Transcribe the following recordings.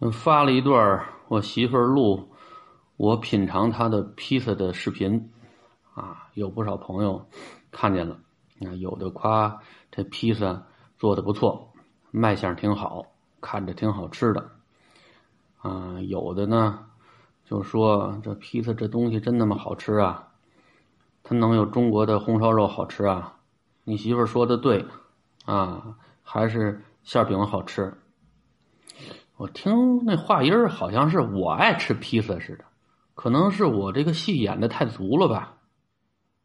嗯，发了一段我媳妇儿录我品尝她的披萨的视频，啊，有不少朋友看见了，啊，有的夸这披萨做的不错，卖相挺好，看着挺好吃的，啊，有的呢就说这披萨这东西真那么好吃啊？它能有中国的红烧肉好吃啊？你媳妇儿说的对，啊，还是馅饼好吃。我听那话音儿，好像是我爱吃披萨似的，可能是我这个戏演的太足了吧，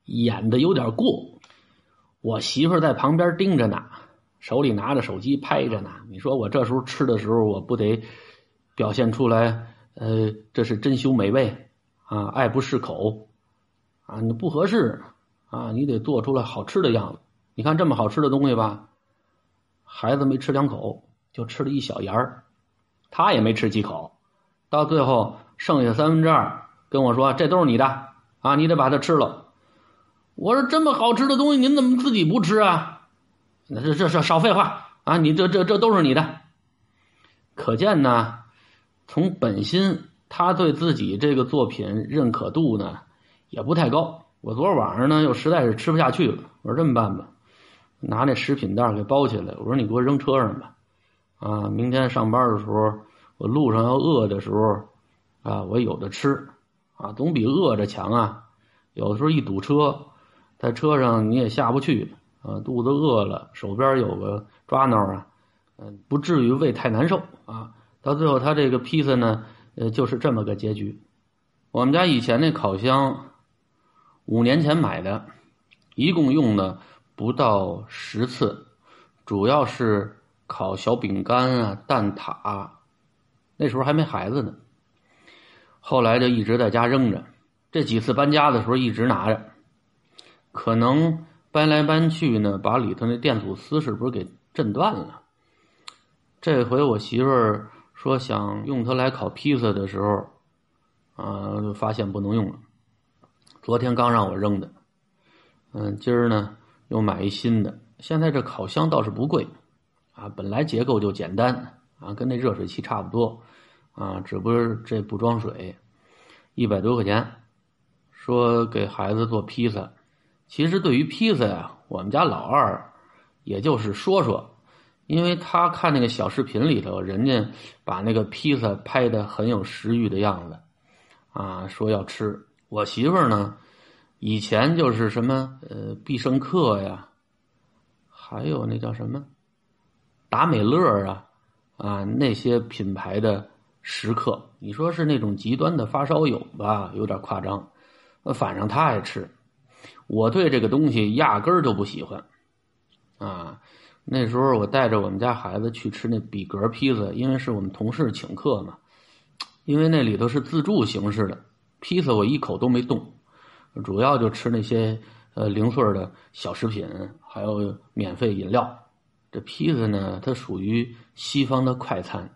演的有点过。我媳妇在旁边盯着呢，手里拿着手机拍着呢。你说我这时候吃的时候，我不得表现出来？呃，这是珍馐美味啊，爱不释口啊，你不合适啊，你得做出来好吃的样子。你看这么好吃的东西吧，孩子没吃两口，就吃了一小盐儿。他也没吃几口，到最后剩下三分之二，跟我说：“这都是你的啊，你得把它吃了。”我说：“这么好吃的东西，您怎么自己不吃啊？”那这这这少废话啊！你这这这都是你的。可见呢，从本心，他对自己这个作品认可度呢也不太高。我昨晚上呢又实在是吃不下去了，我说这么办吧，拿那食品袋给包起来，我说你给我扔车上吧。啊，明天上班的时候，我路上要饿的时候，啊，我有的吃，啊，总比饿着强啊。有的时候一堵车，在车上你也下不去，啊，肚子饿了，手边有个抓挠啊，嗯，不至于胃太难受啊。到最后，他这个披萨呢，呃，就是这么个结局。我们家以前那烤箱，五年前买的，一共用了不到十次，主要是。烤小饼干啊，蛋挞，那时候还没孩子呢。后来就一直在家扔着，这几次搬家的时候一直拿着，可能搬来搬去呢，把里头那电阻丝是不是给震断了？这回我媳妇儿说想用它来烤披萨的时候，啊，就发现不能用了。昨天刚让我扔的，嗯，今儿呢又买一新的。现在这烤箱倒是不贵。啊，本来结构就简单啊，跟那热水器差不多啊，只不过这不装水，一百多块钱。说给孩子做披萨，其实对于披萨呀，我们家老二也就是说说，因为他看那个小视频里头，人家把那个披萨拍的很有食欲的样子啊，说要吃。我媳妇儿呢，以前就是什么呃必胜客呀，还有那叫什么。达美乐啊，啊那些品牌的食客，你说是那种极端的发烧友吧，有点夸张。反正他爱吃，我对这个东西压根儿就不喜欢。啊，那时候我带着我们家孩子去吃那比格披萨，因为是我们同事请客嘛，因为那里头是自助形式的披萨，我一口都没动，主要就吃那些呃零碎的小食品，还有免费饮料。这披萨呢，它属于西方的快餐，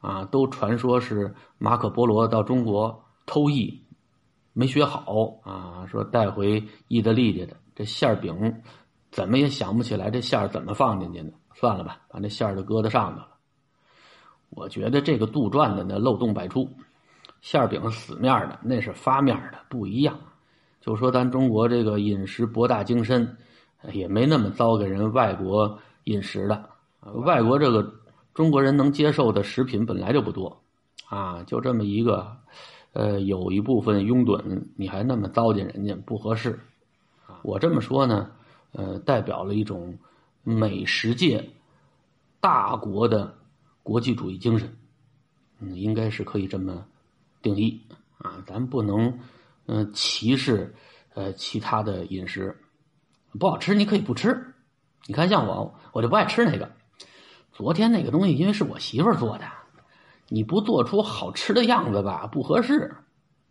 啊，都传说是马可波罗到中国偷艺，没学好啊，说带回意大利去的。这馅饼怎么也想不起来这馅怎么放进去的，算了吧，把那馅儿都搁在上头了。我觉得这个杜撰的那漏洞百出，馅饼死面的，那是发面的，不一样。就说咱中国这个饮食博大精深，也没那么糟给人外国。饮食的，外国这个中国人能接受的食品本来就不多，啊，就这么一个，呃，有一部分拥趸，你还那么糟践人家，不合适。我这么说呢，呃，代表了一种美食界大国的国际主义精神，嗯，应该是可以这么定义啊，咱不能嗯歧视呃其他的饮食，不好吃你可以不吃。你看，像我，我就不爱吃那个。昨天那个东西，因为是我媳妇儿做的，你不做出好吃的样子吧，不合适。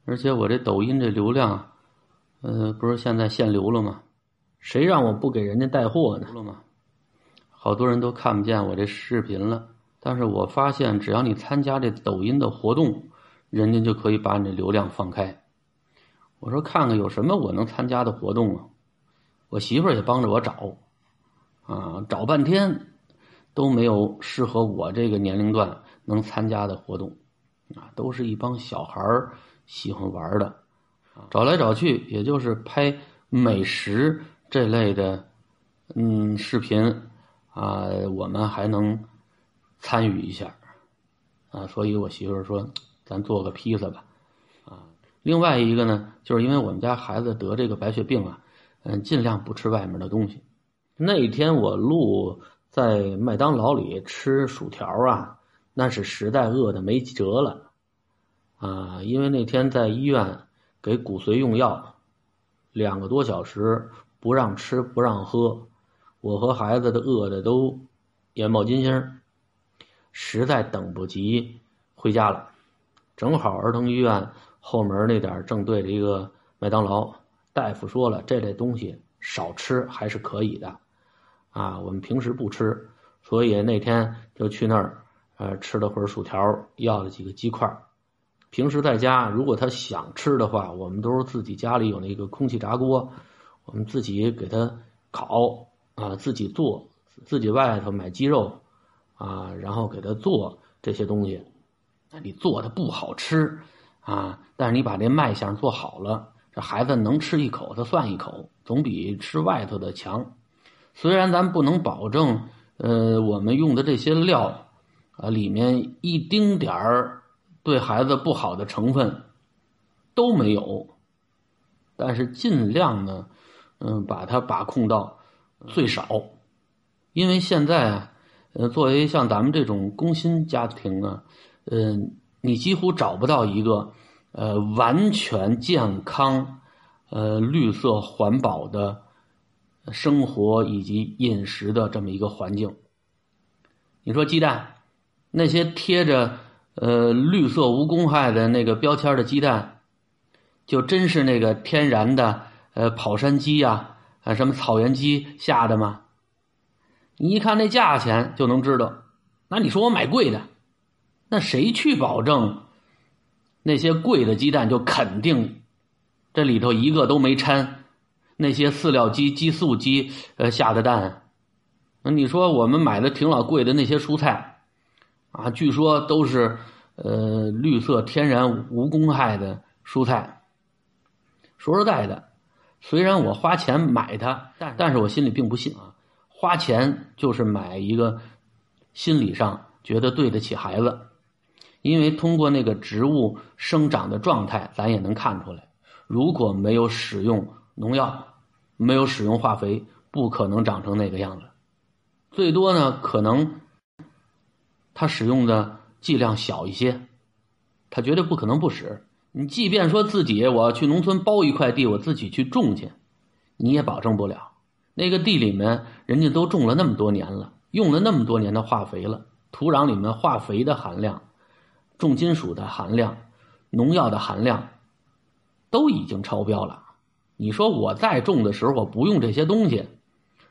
而且我这抖音这流量，呃，不是现在限流了吗？谁让我不给人家带货呢？好多人都看不见我这视频了。但是我发现，只要你参加这抖音的活动，人家就可以把你的流量放开。我说看看有什么我能参加的活动啊？我媳妇儿也帮着我找。啊，找半天都没有适合我这个年龄段能参加的活动，啊，都是一帮小孩儿喜欢玩的。找来找去，也就是拍美食这类的，嗯，视频啊，我们还能参与一下，啊，所以我媳妇儿说，咱做个披萨吧，啊，另外一个呢，就是因为我们家孩子得这个白血病啊，嗯，尽量不吃外面的东西。那天我录在麦当劳里吃薯条啊，那是实在饿的没辙了，啊，因为那天在医院。给骨髓用药，两个多小时不让吃不让喝，我和孩子的饿的都眼冒金星，实在等不及回家了。正好儿童医院后门那点正对着一个麦当劳，大夫说了这类东西少吃还是可以的，啊，我们平时不吃，所以那天就去那儿，呃，吃了会儿薯条，要了几个鸡块。平时在家，如果他想吃的话，我们都是自己家里有那个空气炸锅，我们自己给他烤啊，自己做，自己外头买鸡肉啊，然后给他做这些东西。那你做的不好吃啊，但是你把这卖相做好了，这孩子能吃一口，他算一口，总比吃外头的强。虽然咱不能保证，呃，我们用的这些料啊，里面一丁点儿。对孩子不好的成分都没有，但是尽量呢，嗯，把它把控到最少，因为现在啊，呃，作为像咱们这种工薪家庭啊，嗯，你几乎找不到一个呃完全健康、呃绿色环保的生活以及饮食的这么一个环境。你说鸡蛋那些贴着。呃，绿色无公害的那个标签的鸡蛋，就真是那个天然的呃跑山鸡呀，啊什么草原鸡下的吗？你一看那价钱就能知道。那你说我买贵的，那谁去保证那些贵的鸡蛋就肯定这里头一个都没掺那些饲料鸡、激素鸡呃下的蛋？那你说我们买的挺老贵的那些蔬菜。啊，据说都是呃绿色、天然、无公害的蔬菜。说实在的，虽然我花钱买它，但但是我心里并不信啊。花钱就是买一个心理上觉得对得起孩子，因为通过那个植物生长的状态，咱也能看出来，如果没有使用农药，没有使用化肥，不可能长成那个样子。最多呢，可能。他使用的剂量小一些，他绝对不可能不使。你即便说自己我要去农村包一块地，我自己去种去，你也保证不了。那个地里面人家都种了那么多年了，用了那么多年的化肥了，土壤里面化肥的含量、重金属的含量、农药的含量都已经超标了。你说我在种的时候我不用这些东西，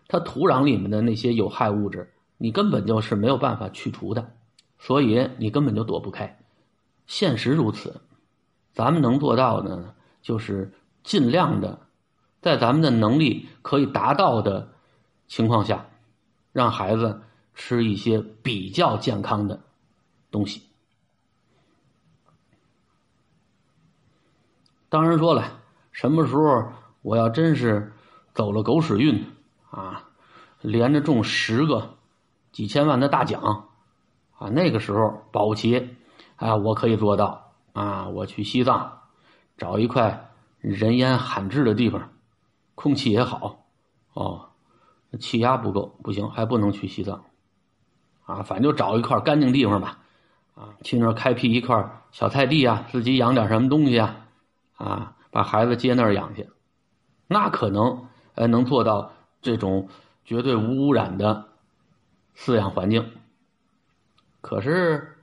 它土壤里面的那些有害物质。你根本就是没有办法去除的，所以你根本就躲不开。现实如此，咱们能做到的呢，就是尽量的，在咱们的能力可以达到的情况下，让孩子吃一些比较健康的东西。当然说了，什么时候我要真是走了狗屎运啊，连着中十个。几千万的大奖，啊，那个时候保不齐，啊，我可以做到啊！我去西藏，找一块人烟罕至的地方，空气也好，哦，气压不够不行，还不能去西藏，啊，反正就找一块干净地方吧，啊，去那儿开辟一块小菜地啊，自己养点什么东西啊，啊，把孩子接那儿养去，那可能呃能做到这种绝对无污染的。饲养环境，可是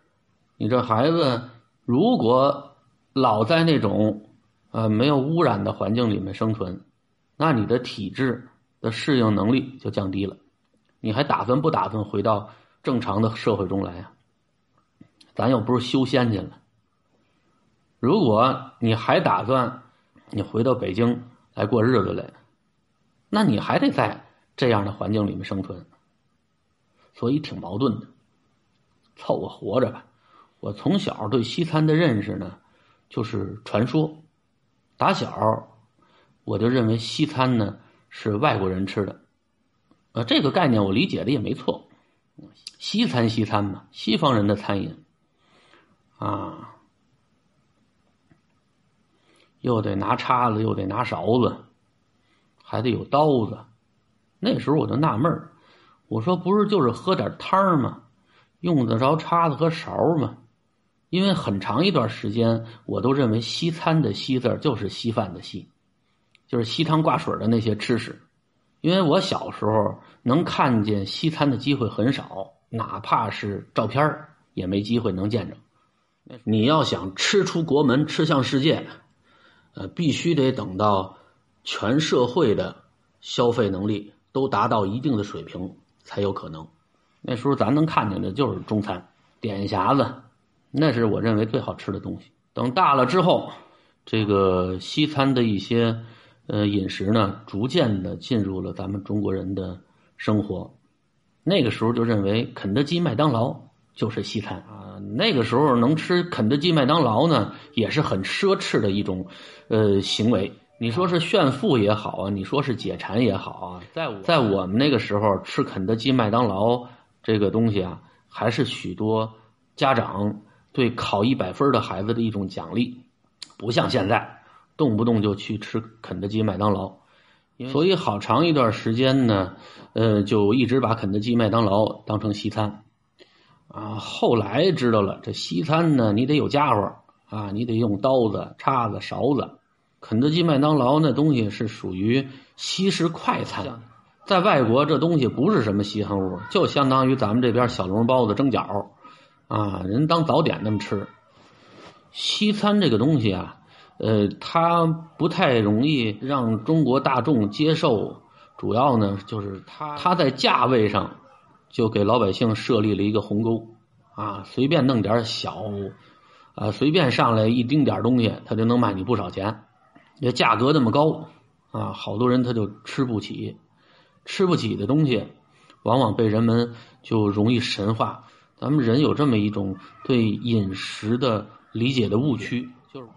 你这孩子如果老在那种呃没有污染的环境里面生存，那你的体质的适应能力就降低了。你还打算不打算回到正常的社会中来啊？咱又不是修仙去了。如果你还打算你回到北京来过日子来，那你还得在这样的环境里面生存。所以挺矛盾的，凑合活着吧。我从小对西餐的认识呢，就是传说。打小我就认为西餐呢是外国人吃的，呃，这个概念我理解的也没错。西餐，西餐嘛，西方人的餐饮啊，又得拿叉子，又得拿勺子，还得有刀子。那时候我就纳闷儿，我说不是就是喝点汤吗？用得着叉子和勺吗？因为很长一段时间，我都认为西餐的“西”字就是稀饭的“稀”，就是稀汤挂水的那些吃食。因为我小时候能看见西餐的机会很少，哪怕是照片也没机会能见着。你要想吃出国门、吃向世界，呃，必须得等到全社会的消费能力都达到一定的水平才有可能。那时候咱能看见的就是中餐、点匣子。那是我认为最好吃的东西。等大了之后，这个西餐的一些呃饮食呢，逐渐的进入了咱们中国人的生活。那个时候就认为肯德基、麦当劳就是西餐啊。那个时候能吃肯德基、麦当劳呢，也是很奢侈的一种呃行为。你说是炫富也好啊，你说是解馋也好啊，在我在我们那个时候吃肯德基、麦当劳这个东西啊，还是许多家长。对考一百分的孩子的一种奖励，不像现在动不动就去吃肯德基、麦当劳，所以好长一段时间呢，呃，就一直把肯德基、麦当劳当成西餐，啊，后来知道了这西餐呢，你得有家伙啊，你得用刀子、叉子、勺子，肯德基、麦当劳那东西是属于西式快餐，在外国这东西不是什么稀罕物，就相当于咱们这边小笼包子、蒸饺。啊，人当早点那么吃。西餐这个东西啊，呃，它不太容易让中国大众接受。主要呢，就是它它在价位上就给老百姓设立了一个鸿沟啊，随便弄点小啊，随便上来一丁点东西，他就能卖你不少钱。这价格那么高啊，好多人他就吃不起，吃不起的东西，往往被人们就容易神化。咱们人有这么一种对饮食的理解的误区，就是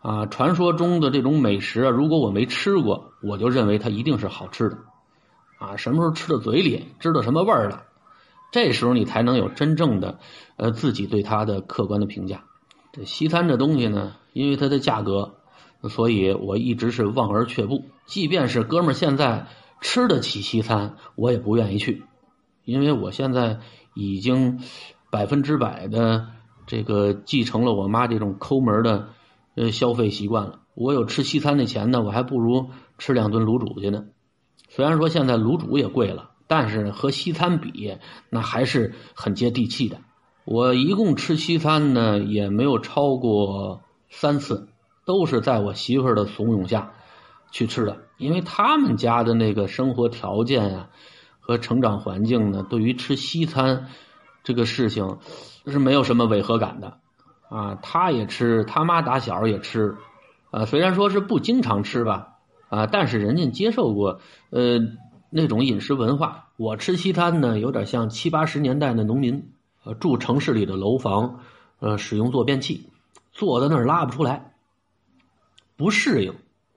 啊，传说中的这种美食啊，如果我没吃过，我就认为它一定是好吃的，啊，什么时候吃到嘴里，知道什么味儿了，这时候你才能有真正的呃自己对它的客观的评价。这西餐这东西呢，因为它的价格，所以我一直是望而却步。即便是哥们儿现在吃得起西餐，我也不愿意去，因为我现在。已经百分之百的这个继承了我妈这种抠门的呃消费习惯了。我有吃西餐的钱呢，我还不如吃两顿卤煮去呢。虽然说现在卤煮也贵了，但是和西餐比，那还是很接地气的。我一共吃西餐呢，也没有超过三次，都是在我媳妇儿的怂恿下去吃的，因为他们家的那个生活条件啊。和成长环境呢，对于吃西餐这个事情是没有什么违和感的啊。他也吃，他妈打小也吃，啊，虽然说是不经常吃吧，啊，但是人家接受过呃那种饮食文化。我吃西餐呢，有点像七八十年代的农民，呃，住城市里的楼房，呃，使用坐便器，坐在那儿拉不出来，不适应，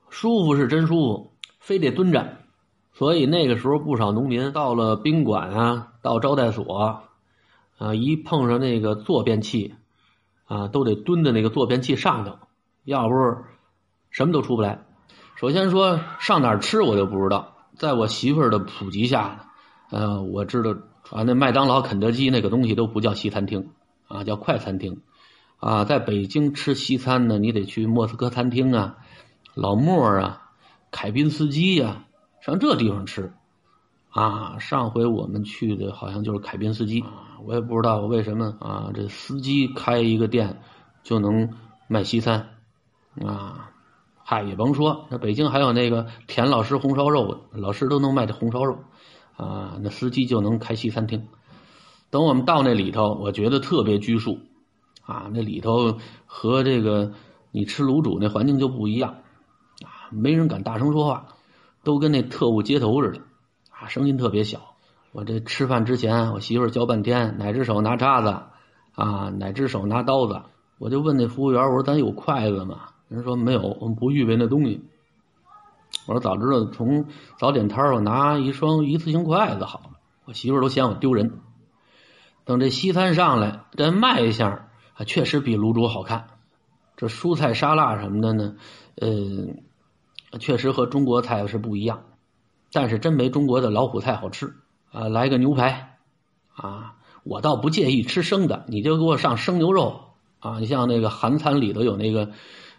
舒服是真舒服，非得蹲着。所以那个时候，不少农民到了宾馆啊，到招待所，啊，一碰上那个坐便器，啊，都得蹲在那个坐便器上头，要不什么都出不来。首先说上哪儿吃，我就不知道。在我媳妇儿的普及下，呃，我知道啊，那麦当劳、肯德基那个东西都不叫西餐厅，啊，叫快餐厅。啊，在北京吃西餐呢，你得去莫斯科餐厅啊，老莫啊，凯宾斯基呀。上这地方吃，啊，上回我们去的好像就是凯宾斯基啊，我也不知道为什么啊，这司机开一个店就能卖西餐，啊，嗨，也甭说，那北京还有那个田老师红烧肉，老师都能卖这红烧肉，啊，那司机就能开西餐厅。等我们到那里头，我觉得特别拘束，啊，那里头和这个你吃卤煮那环境就不一样，啊，没人敢大声说话。都跟那特务接头似的，啊，声音特别小。我这吃饭之前，我媳妇儿教半天，哪只手拿叉子，啊，哪只手拿刀子？我就问那服务员，我说咱有筷子吗？人说没有，我们不预备那东西。我说早知道从早点摊我拿一双一次性筷子好了。我媳妇儿都嫌我丢人。等这西餐上来，这卖相啊，确实比卤煮好看。这蔬菜沙拉什么的呢，呃，确实和中国菜是不一样。但是真没中国的老虎菜好吃啊！来个牛排啊，我倒不介意吃生的，你就给我上生牛肉啊！你像那个韩餐里头有那个。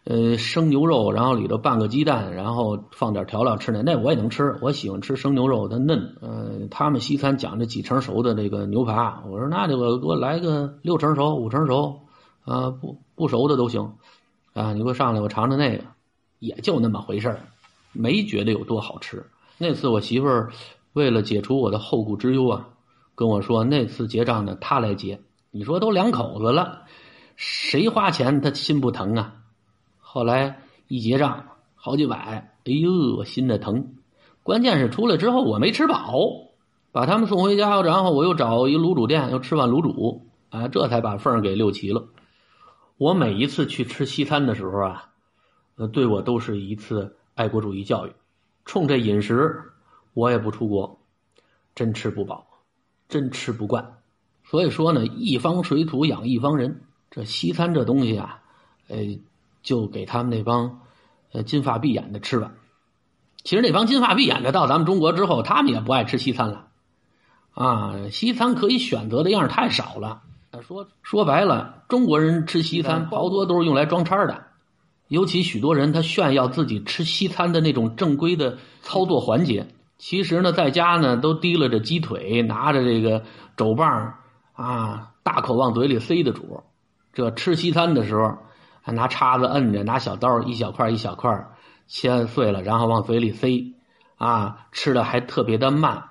呃，生牛肉，然后里头拌个鸡蛋，然后放点调料吃那，那我也能吃。我喜欢吃生牛肉，它嫩。呃，他们西餐讲这几成熟的这个牛排，我说那就给我给我来个六成熟、五成熟，啊，不不熟的都行。啊，你给我上来，我尝尝那个，也就那么回事没觉得有多好吃。那次我媳妇儿为了解除我的后顾之忧啊，跟我说那次结账呢，她来结。你说都两口子了，谁花钱他心不疼啊？后来一结账，好几百，哎呦，我心的疼。关键是出来之后我没吃饱，把他们送回家，然后我又找一卤煮店，又吃碗卤煮，啊，这才把缝给溜齐了。我每一次去吃西餐的时候啊，呃，对我都是一次爱国主义教育。冲这饮食，我也不出国，真吃不饱，真吃不惯。所以说呢，一方水土养一方人，这西餐这东西啊，呃。就给他们那帮，呃，金发碧眼的吃了。其实那帮金发碧眼的到咱们中国之后，他们也不爱吃西餐了，啊，西餐可以选择的样太少了。说说白了，中国人吃西餐好多都是用来装叉的，尤其许多人他炫耀自己吃西餐的那种正规的操作环节，其实呢，在家呢都提了着鸡腿，拿着这个肘棒，啊，大口往嘴里塞的主。这吃西餐的时候。还拿叉子摁着，拿小刀一小块一小块切碎了，然后往嘴里塞，啊，吃的还特别的慢。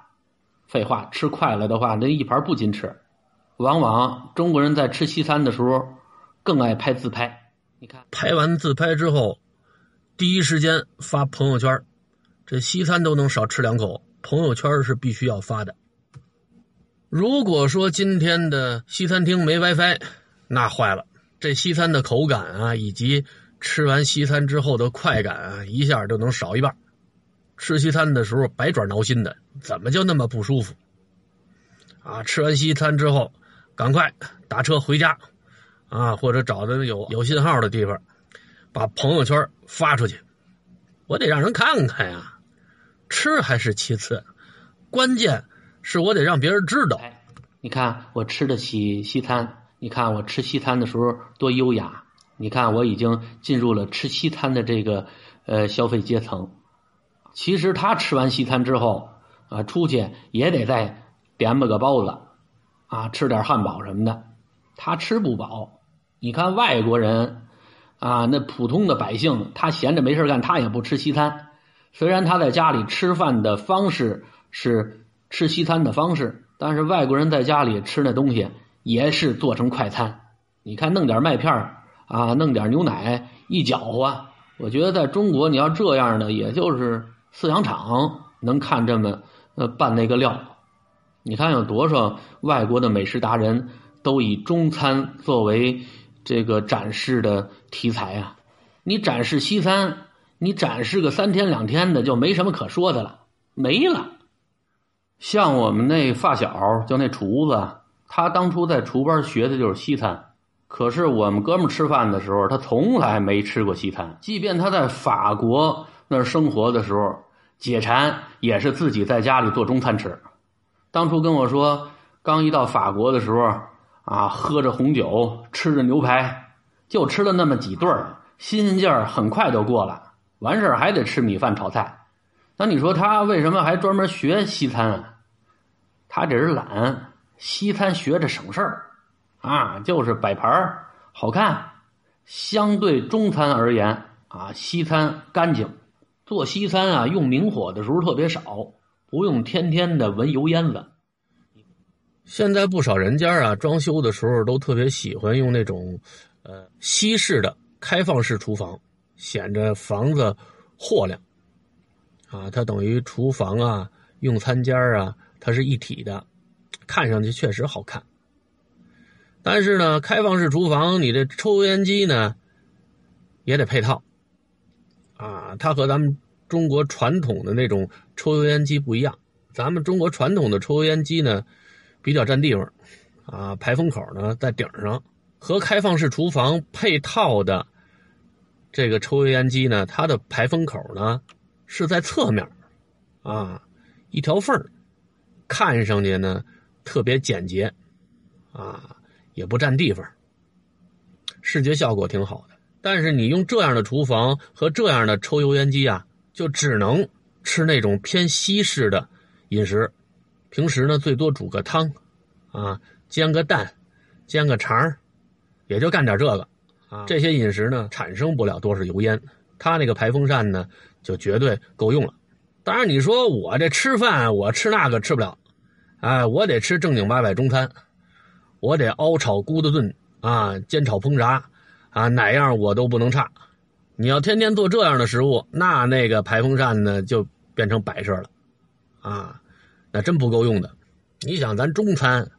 废话，吃快了的话，那一盘不禁吃。往往中国人在吃西餐的时候，更爱拍自拍。你看，拍完自拍之后，第一时间发朋友圈。这西餐都能少吃两口，朋友圈是必须要发的。如果说今天的西餐厅没 WiFi，那坏了。这西餐的口感啊，以及吃完西餐之后的快感啊，一下就能少一半。吃西餐的时候百爪挠心的，怎么就那么不舒服？啊，吃完西餐之后，赶快打车回家，啊，或者找的有有信号的地方，把朋友圈发出去。我得让人看看呀，吃还是其次，关键是我得让别人知道。你看，我吃得起西餐。你看我吃西餐的时候多优雅！你看我已经进入了吃西餐的这个呃消费阶层。其实他吃完西餐之后啊，出去也得再点吧个包子啊，吃点汉堡什么的。他吃不饱。你看外国人啊，那普通的百姓，他闲着没事干，他也不吃西餐。虽然他在家里吃饭的方式是吃西餐的方式，但是外国人在家里吃那东西。也是做成快餐，你看弄点麦片啊，弄点牛奶一搅和，我觉得在中国你要这样的，也就是饲养场能看这么呃办那个料。你看有多少外国的美食达人都以中餐作为这个展示的题材啊？你展示西餐，你展示个三天两天的就没什么可说的了，没了。像我们那发小就那厨子。他当初在厨班学的就是西餐，可是我们哥们吃饭的时候，他从来没吃过西餐。即便他在法国那儿生活的时候，解馋也是自己在家里做中餐吃。当初跟我说，刚一到法国的时候，啊，喝着红酒，吃着牛排，就吃了那么几顿新鲜劲儿很快就过了。完事儿还得吃米饭炒菜。那你说他为什么还专门学西餐啊？他这是懒。西餐学着省事儿，啊，就是摆盘儿好看。相对中餐而言，啊，西餐干净。做西餐啊，用明火的时候特别少，不用天天的闻油烟子。现在不少人家啊，装修的时候都特别喜欢用那种，呃，西式的开放式厨房，显着房子豁亮。啊，它等于厨房啊、用餐间啊，它是一体的。看上去确实好看，但是呢，开放式厨房你这抽油烟机呢也得配套。啊，它和咱们中国传统的那种抽油烟机不一样。咱们中国传统的抽油烟机呢比较占地方。啊，排风口呢在顶上，和开放式厨房配套的这个抽油烟机呢，它的排风口呢是在侧面。啊，一条缝看上去呢特别简洁啊。也不占地方，视觉效果挺好的。但是你用这样的厨房和这样的抽油烟机啊，就只能吃那种偏西式的饮食。平时呢，最多煮个汤，啊，煎个蛋，煎个肠也就干点这个。啊，这些饮食呢，产生不了多少油烟。它那个排风扇呢，就绝对够用了。当然，你说我这吃饭，我吃那个吃不了，哎，我得吃正经八百中餐。我得熬炒咕子炖啊，煎炒烹炸啊，哪样我都不能差。你要天天做这样的食物，那那个排风扇呢就变成摆设了啊，那真不够用的。你想咱中餐，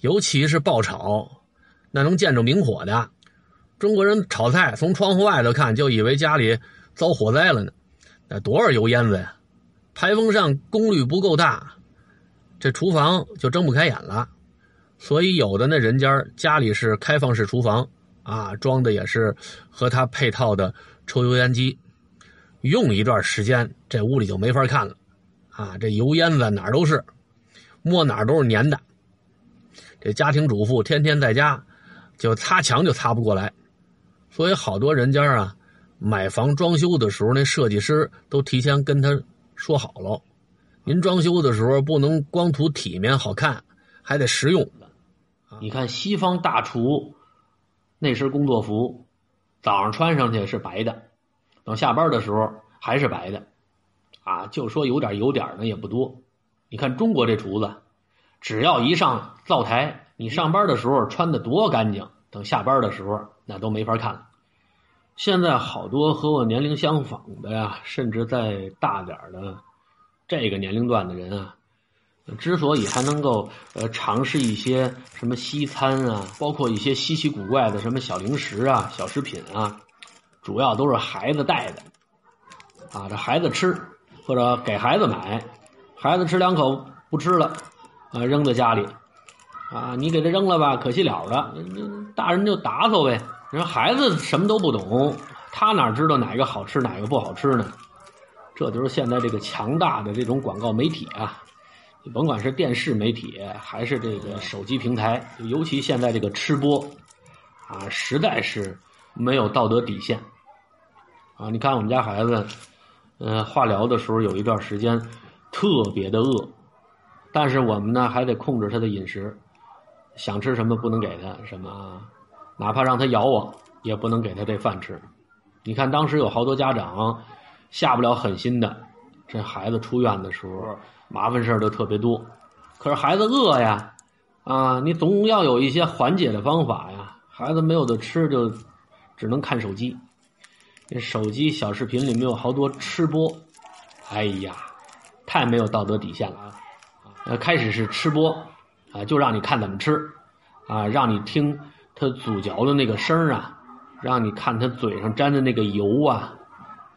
尤其是爆炒，那能见着明火的，中国人炒菜从窗户外头看就以为家里遭火灾了呢，那多少油烟子呀！排风扇功率不够大，这厨房就睁不开眼了。所以有的那人家家里是开放式厨房啊，装的也是和它配套的抽油烟机，用一段时间这屋里就没法看了啊，这油烟子哪儿都是，摸哪儿都是粘的。这家庭主妇天天在家就擦墙就擦不过来，所以好多人家啊买房装修的时候，那设计师都提前跟他说好了，您装修的时候不能光图体面好看，还得实用。你看西方大厨那身工作服，早上穿上去是白的，等下班的时候还是白的，啊，就说有点有点呢也不多。你看中国这厨子，只要一上灶台，你上班的时候穿的多干净，等下班的时候那都没法看了。现在好多和我年龄相仿的呀，甚至再大点的这个年龄段的人啊。之所以还能够呃尝试一些什么西餐啊，包括一些稀奇古怪的什么小零食啊、小食品啊，主要都是孩子带的，啊，这孩子吃或者给孩子买，孩子吃两口不吃了，啊，扔在家里，啊，你给他扔了吧，可惜了的，大人就打扫呗。人孩子什么都不懂，他哪知道哪个好吃哪个不好吃呢？这都是现在这个强大的这种广告媒体啊。甭管是电视媒体还是这个手机平台，尤其现在这个吃播，啊，实在是没有道德底线。啊，你看我们家孩子，呃，化疗的时候有一段时间特别的饿，但是我们呢还得控制他的饮食，想吃什么不能给他什么，哪怕让他咬我也不能给他这饭吃。你看当时有好多家长下不了狠心的，这孩子出院的时候。麻烦事儿都特别多，可是孩子饿呀，啊，你总要有一些缓解的方法呀。孩子没有的吃，就只能看手机。这手机小视频里面有好多吃播，哎呀，太没有道德底线了啊！呃，开始是吃播，啊，就让你看怎么吃，啊，让你听他咀嚼的那个声啊，让你看他嘴上沾的那个油啊，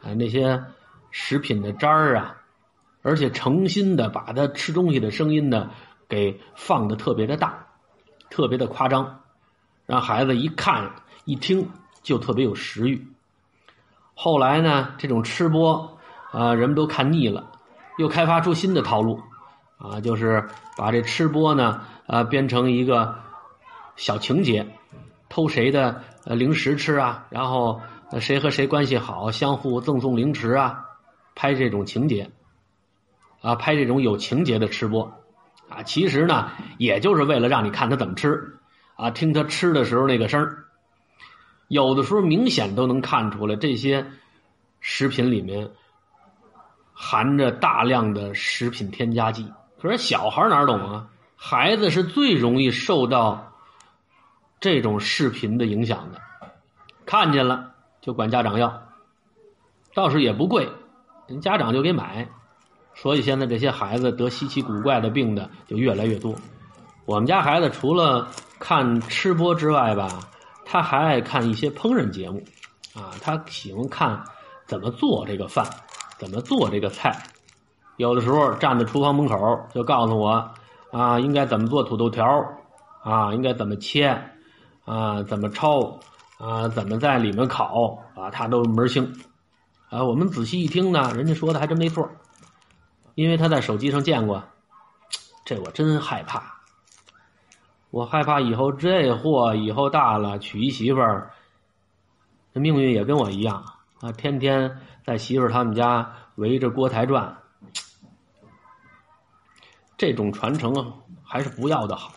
啊，那些食品的渣儿啊。而且诚心的把他吃东西的声音呢，给放的特别的大，特别的夸张，让孩子一看一听就特别有食欲。后来呢，这种吃播啊，人们都看腻了，又开发出新的套路，啊，就是把这吃播呢啊编成一个小情节，偷谁的呃零食吃啊，然后那谁和谁关系好，相互赠送零食啊，拍这种情节。啊，拍这种有情节的吃播，啊，其实呢，也就是为了让你看他怎么吃，啊，听他吃的时候那个声儿，有的时候明显都能看出来这些食品里面含着大量的食品添加剂。可是小孩哪懂啊？孩子是最容易受到这种视频的影响的，看见了就管家长要，倒是也不贵，人家长就给买。所以现在这些孩子得稀奇古怪的病的就越来越多。我们家孩子除了看吃播之外吧，他还爱看一些烹饪节目，啊，他喜欢看怎么做这个饭，怎么做这个菜。有的时候站在厨房门口就告诉我，啊，应该怎么做土豆条啊，应该怎么切，啊，怎么焯，啊，怎么在里面烤，啊，他都门儿清。啊，我们仔细一听呢，人家说的还真没错，因为他在手机上见过。这我真害怕，我害怕以后这货以后大了娶一媳妇儿，这命运也跟我一样啊，天天在媳妇儿他们家围着锅台转。这种传承还是不要的好。